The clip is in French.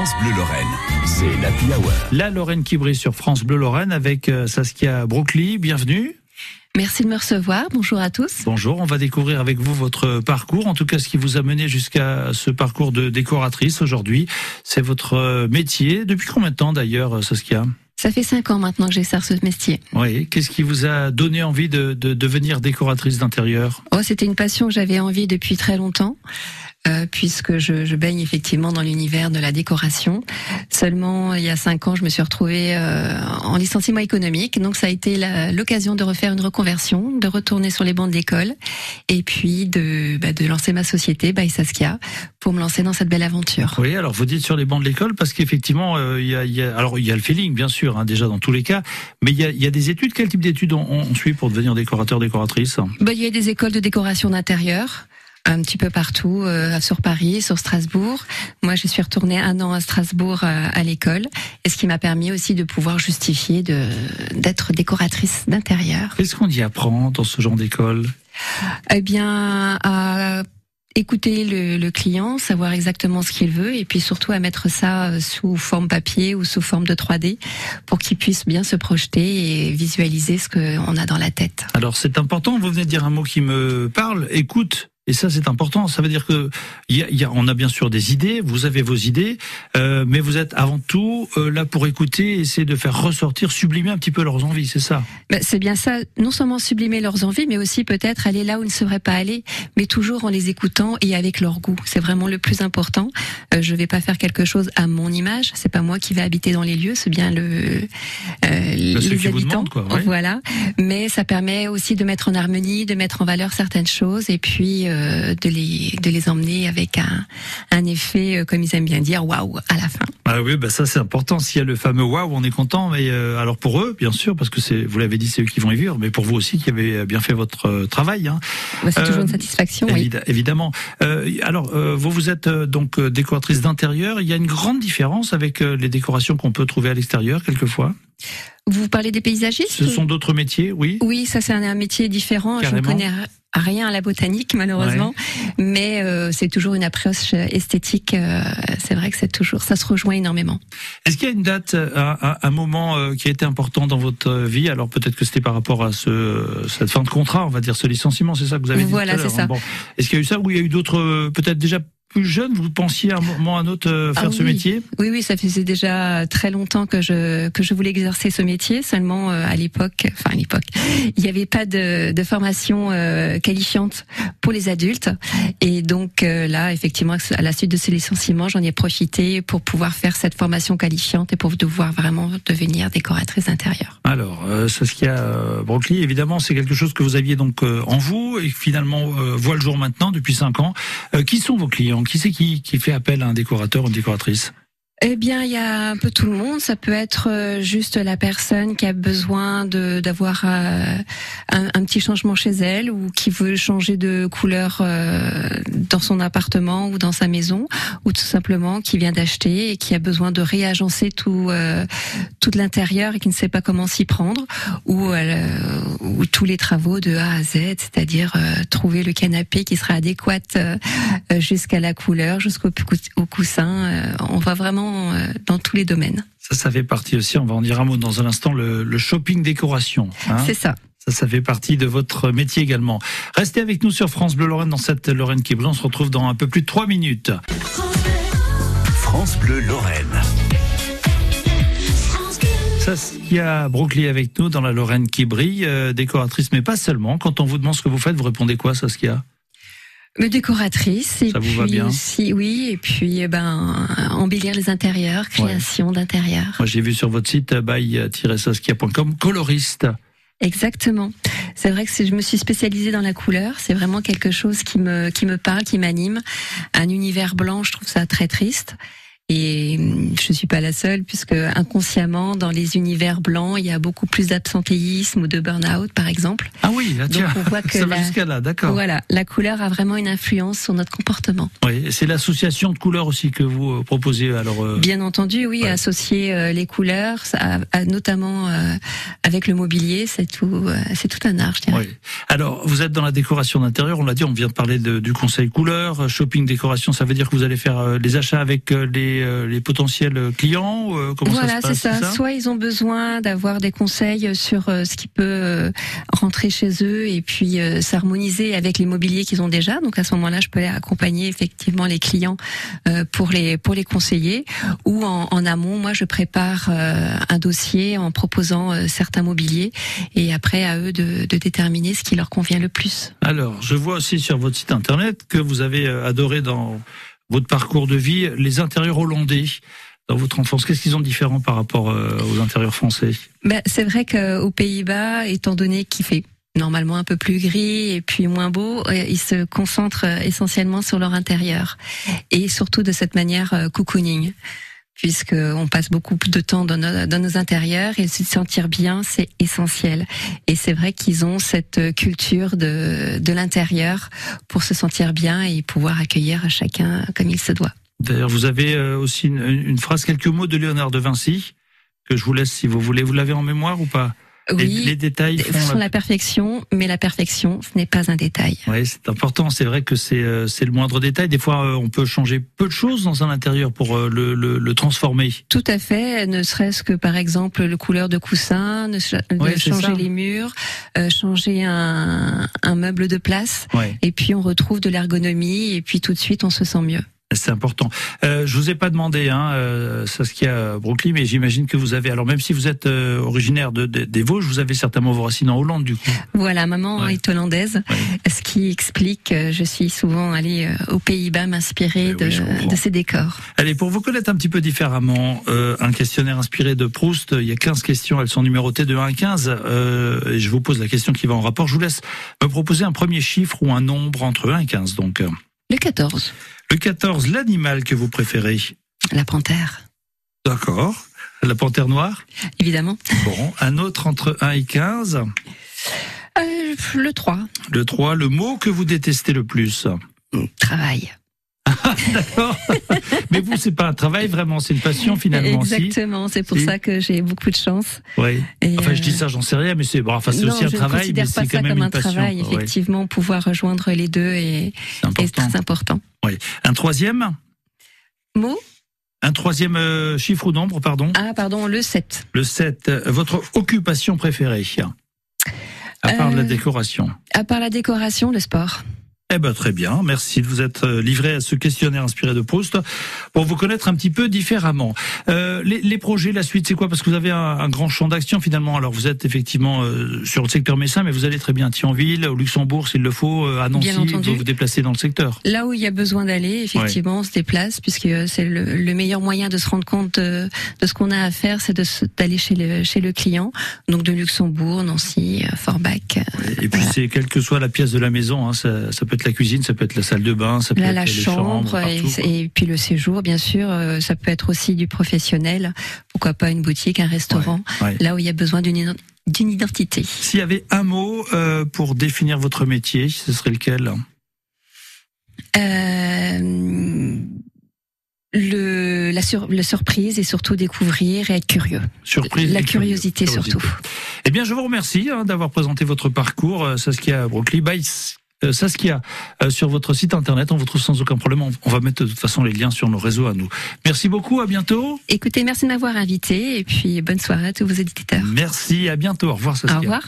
France Bleu Lorraine, c'est l'Happy Hour. La Lorraine qui brille sur France Bleu Lorraine avec euh, Saskia Brockley. Bienvenue. Merci de me recevoir. Bonjour à tous. Bonjour, on va découvrir avec vous votre parcours, en tout cas ce qui vous a mené jusqu'à ce parcours de décoratrice aujourd'hui. C'est votre euh, métier. Depuis combien de temps d'ailleurs, Saskia? Ça fait cinq ans maintenant que j'exerce ce métier. Oui. Qu'est-ce qui vous a donné envie de, de devenir décoratrice d'intérieur? Oh, c'était une passion que j'avais envie depuis très longtemps. Euh, puisque je, je, baigne effectivement dans l'univers de la décoration. Seulement, il y a cinq ans, je me suis retrouvée euh, en licenciement économique, donc ça a été l'occasion de refaire une reconversion, de retourner sur les bancs d'école, et puis de, bah, de lancer ma société, by Saskia, pour me lancer dans cette belle aventure. Oui, alors vous dites sur les bancs de l'école parce qu'effectivement, euh, il y, a, y, a, alors il y a le feeling bien sûr, hein, déjà dans tous les cas, mais il y a, y a, des études. Quel type d'études on, on, suit pour devenir décorateur, décoratrice? Bah, Il y a des écoles de décoration d'intérieur un petit peu partout, euh, sur Paris, sur Strasbourg. Moi, je suis retournée un an à Strasbourg euh, à l'école, et ce qui m'a permis aussi de pouvoir justifier de d'être décoratrice d'intérieur. Qu'est-ce qu'on y apprend dans ce genre d'école? Eh bien, à écouter le, le, client, savoir exactement ce qu'il veut, et puis surtout à mettre ça euh, sous forme papier ou sous forme de 3D pour qu'il puisse bien se projeter et visualiser ce qu'on a dans la tête. Alors c'est important, vous venez de dire un mot qui me parle, écoute. Et ça, c'est important. Ça veut dire que y a, y a, on a bien sûr des idées. Vous avez vos idées, euh, mais vous êtes avant tout euh, là pour écouter, essayer de faire ressortir, sublimer un petit peu leurs envies. C'est ça? Ben, c'est bien ça. Non seulement sublimer leurs envies, mais aussi peut-être aller là où ils ne seraient pas allés, mais toujours en les écoutant et avec leur goût. C'est vraiment le plus important. Euh, je vais pas faire quelque chose à mon image. C'est pas moi qui vais habiter dans les lieux. C'est bien le euh, les habitants. Demande, quoi, ouais. Voilà. Mais ça permet aussi de mettre en harmonie, de mettre en valeur certaines choses, et puis euh, de les de les emmener avec un, un effet euh, comme ils aiment bien dire waouh à la fin. Ah oui, bah ça c'est important. S'il y a le fameux waouh, on est content. Mais euh, alors pour eux, bien sûr, parce que c'est vous l'avez dit, c'est eux qui vont y vivre, mais pour vous aussi qui avez bien fait votre travail. Hein. Bah, c'est toujours une satisfaction. Évid oui. Évidemment. alors vous vous êtes donc décoratrice d'intérieur. Il y a une grande différence avec les décorations qu'on peut trouver à l'extérieur quelquefois? Vous parlez des paysagistes? Ce sont d'autres métiers, oui. Oui, ça c'est un, un, métier différent. Carrément. Je ne connais rien à la botanique malheureusement, ouais. mais euh, c'est toujours une approche esthétique. Euh, c'est vrai que c'est toujours, ça se rejoint énormément. Est-ce qu'il y a une date, un, un moment euh, qui a été important dans votre vie? Alors peut-être que c'était par rapport à ce, cette fin de contrat, on va dire ce licenciement, c'est ça que vous avez dit Voilà, c'est ça. Bon. Est-ce qu'il y a eu ça ou il y a eu d'autres, peut-être déjà plus jeune, vous pensiez à un moment à un autre euh, faire ah, ce métier? Oui, oui, ça faisait déjà très longtemps que je que je voulais exercer ce métier. Seulement euh, à l'époque, enfin à l'époque, il n'y avait pas de, de formation euh, qualifiante pour les adultes. Et donc euh, là, effectivement, à la suite de ce licenciement, j'en ai profité pour pouvoir faire cette formation qualifiante et pour devoir vraiment devenir décoratrice intérieure. Alors, euh, Saskia euh, Brockley, évidemment, c'est quelque chose que vous aviez donc euh, en vous et finalement voit le jour maintenant depuis cinq ans. qui sont vos clients? Qui c'est qui, qui fait appel à un décorateur ou une décoratrice? Eh bien, il y a un peu tout le monde. Ça peut être juste la personne qui a besoin de d'avoir euh, un, petit changement chez elle ou qui veut changer de couleur euh, dans son appartement ou dans sa maison, ou tout simplement qui vient d'acheter et qui a besoin de réagencer tout euh, tout l'intérieur et qui ne sait pas comment s'y prendre, ou, ou tous les travaux de A à Z, c'est-à-dire trouver le canapé qui sera adéquat jusqu'à la couleur, jusqu'au au coussin. on va vraiment dans tous les domaines. Ça, ça fait partie aussi, on va en dire un mot dans un instant, le, le shopping décoration. Hein C'est ça. Ça, ça fait partie de votre métier également. Restez avec nous sur France Bleu Lorraine dans cette Lorraine qui est On se retrouve dans un peu plus de 3 minutes. France Bleu Lorraine. Saskia Brockley avec nous dans la Lorraine qui brille, euh, décoratrice, mais pas seulement. Quand on vous demande ce que vous faites, vous répondez quoi, Saskia? Décoratrice et ça puis vous va bien aussi oui et puis ben embellir les intérieurs création ouais. d'intérieurs moi j'ai vu sur votre site by-saskia.com coloriste Exactement. C'est vrai que je me suis spécialisée dans la couleur. C'est vraiment quelque chose qui me qui me parle, qui m'anime. Un univers blanc, je trouve ça très triste. Et je suis pas la seule puisque inconsciemment dans les univers blancs, il y a beaucoup plus d'absentéisme ou de burn-out par exemple. Ah oui, là, tiens, Donc on voit que ça la, va jusqu'à là, d'accord. Voilà, la couleur a vraiment une influence sur notre comportement. Oui, c'est l'association de couleurs aussi que vous euh, proposez alors. Euh... Bien entendu, oui, Ouais. associer euh, les couleurs, à- notamment euh, avec le mobilier, c'est tout, c'est tout un art, je dirais. Oui. Alors, vous êtes dans la décoration d'intérieur, on l'a dit, on vient de parler de- du conseil couleur, shopping décoration, ça veut dire que vous allez faire les achats avec les les, euh, les potentiels clients euh, Comment voilà, c'est ça. Soit ils ont besoin d'avoir des conseils sur euh, ce qui peut rentrer chez eux et puis s'harmoniser avec les mobiliers qu'ils ont déjà. Donc à ce moment-là, je peux accompagner effectivement les clients pour les pour les conseiller. Ou en, en amont, moi, je prépare un dossier en proposant certains mobiliers et après à eux de, de déterminer ce qui leur convient le plus. Alors, je vois aussi sur votre site internet que vous avez adoré dans votre parcours de vie les intérieurs hollandais dans votre enfance. Qu'est-ce qu'ils ont de différent par rapport euh, aux intérieurs français? Ben, c'est vrai qu'aux Pays-Bas, étant donné qu'il fait normalement un peu plus gris et puis moins beau, euh, ils se concentrent euh, essentiellement sur leur intérieur et surtout de cette manière cocooning puisque on passe beaucoup de temps dans nos, dans nos intérieurs et se sentir bien, c'est essentiel. Et c'est vrai qu'ils ont cette culture de, de l'intérieur pour se sentir bien et pouvoir accueillir chacun comme il se doit. D'ailleurs, vous avez euh, aussi une, une phrase, quelques mots de Léonard de Vinci que je vous laisse si vous voulez. Vous l'avez en mémoire ou pas? Oui, les, les détails font font la- la perfection, mais la perfection, ce n'est pas un détail. Oui, c'est important. C'est vrai que c'est euh, le moindre détail. Des fois, euh, on peut changer peu de choses dans un intérieur pour euh, le, le, le transformer. Tout à fait, ne serait-ce que par exemple le couleur de coussin, ne de Ouais, changer les murs, euh, changer un, un meuble de place, Ouais, et puis on retrouve de l'ergonomie, et puis tout de suite on se sent mieux. C'est important. Euh, je vous ai pas demandé, hein, euh, Saskia Brooklyn, mais j'imagine que vous avez. Alors, même si vous êtes euh, originaire de, de- des Vosges, vous avez certainement vos racines en Hollande, du coup. Voilà, maman Ouais. est hollandaise, Ouais. ce qui explique que je suis souvent allée euh, aux Pays-Bas m'inspirer Eh oui, de, de ces décors. Allez, pour vous connaître un petit peu différemment, euh, un questionnaire inspiré de Proust, il y a 15 questions, elles sont numérotées de 1 à 15, euh, et je vous pose la question qui va en rapport. Je vous laisse me proposer un premier chiffre ou un nombre entre 1 et 15. Donc, euh, 14, le 14, l'animal que vous préférez. la panthère, D'accord. La panthère noire. évidemment. Bon, un autre entre 1 et 15. Euh, le 3, Le 3, le mot que vous détestez le plus. travail. D'accord. Mais vous, c'est pas un travail vraiment, c'est une passion finalement. si. Exactement, c'est pour Si. ça que j'ai beaucoup de chance. Oui. Et, Enfin, je dis euh, ça, j'en sais rien, mais c'est bon, enfin, c'est aussi un je travail, mais considère c'est pas quand ça même comme un passion. travail. ouais. Effectivement, pouvoir rejoindre les deux est, très important. Oui. Un troisième, Mot un troisième euh, chiffre ou nombre, pardon? Ah, pardon, le 7. Le 7. euh, Votre occupation préférée, à part Euh, la décoration. À part la décoration, le sport. Eh ben très bien, merci de vous être euh, livré à ce questionnaire inspiré de Proust pour vous connaître un petit peu différemment. Euh, les, les projets, la suite, c'est quoi? Parce que vous avez un, un grand champ d'action finalement. Alors vous êtes effectivement euh, sur le secteur messin, mais vous allez très bien à Thionville, au Luxembourg s'il le faut, euh, à Nancy, vous vous déplacez dans le secteur. Là où il y a besoin d'aller, effectivement, on se déplace, puisque c'est le, le meilleur moyen de se rendre compte de, de ce qu'on a à faire, c'est d'aller chez le, chez le client. Donc de Luxembourg, Nancy, euh, Forbach. euh, Et puis c'est quelle que soit la pièce de la maison, hein, ça, ça peut être la cuisine, ça peut être la salle de bain, ça peut Là, être la chambre et, partout, quoi. et puis le séjour, bien sûr. euh, ça peut être aussi du professionnel. Pourquoi pas une boutique, un restaurant. ouais. Là où il y a besoin d'une ident- d'une identité. S'il y avait un mot euh, pour définir votre métier, ce serait lequel? Euh, le, la, sur, la surprise et surtout découvrir et être curieux. Surprise. La curiosité Curiosité. surtout. Eh bien, je vous remercie hein, d'avoir présenté votre parcours, Saskia Brooklyn. By euh, Saskia, euh, sur votre site internet, on vous trouve sans aucun problème. On, on va mettre de toute façon les liens sur nos réseaux à nous. Merci beaucoup, à bientôt. Écoutez, merci de m'avoir invité et puis bonne soirée à tous vos éditeurs. Merci, à bientôt. Au revoir, Saskia. Au revoir.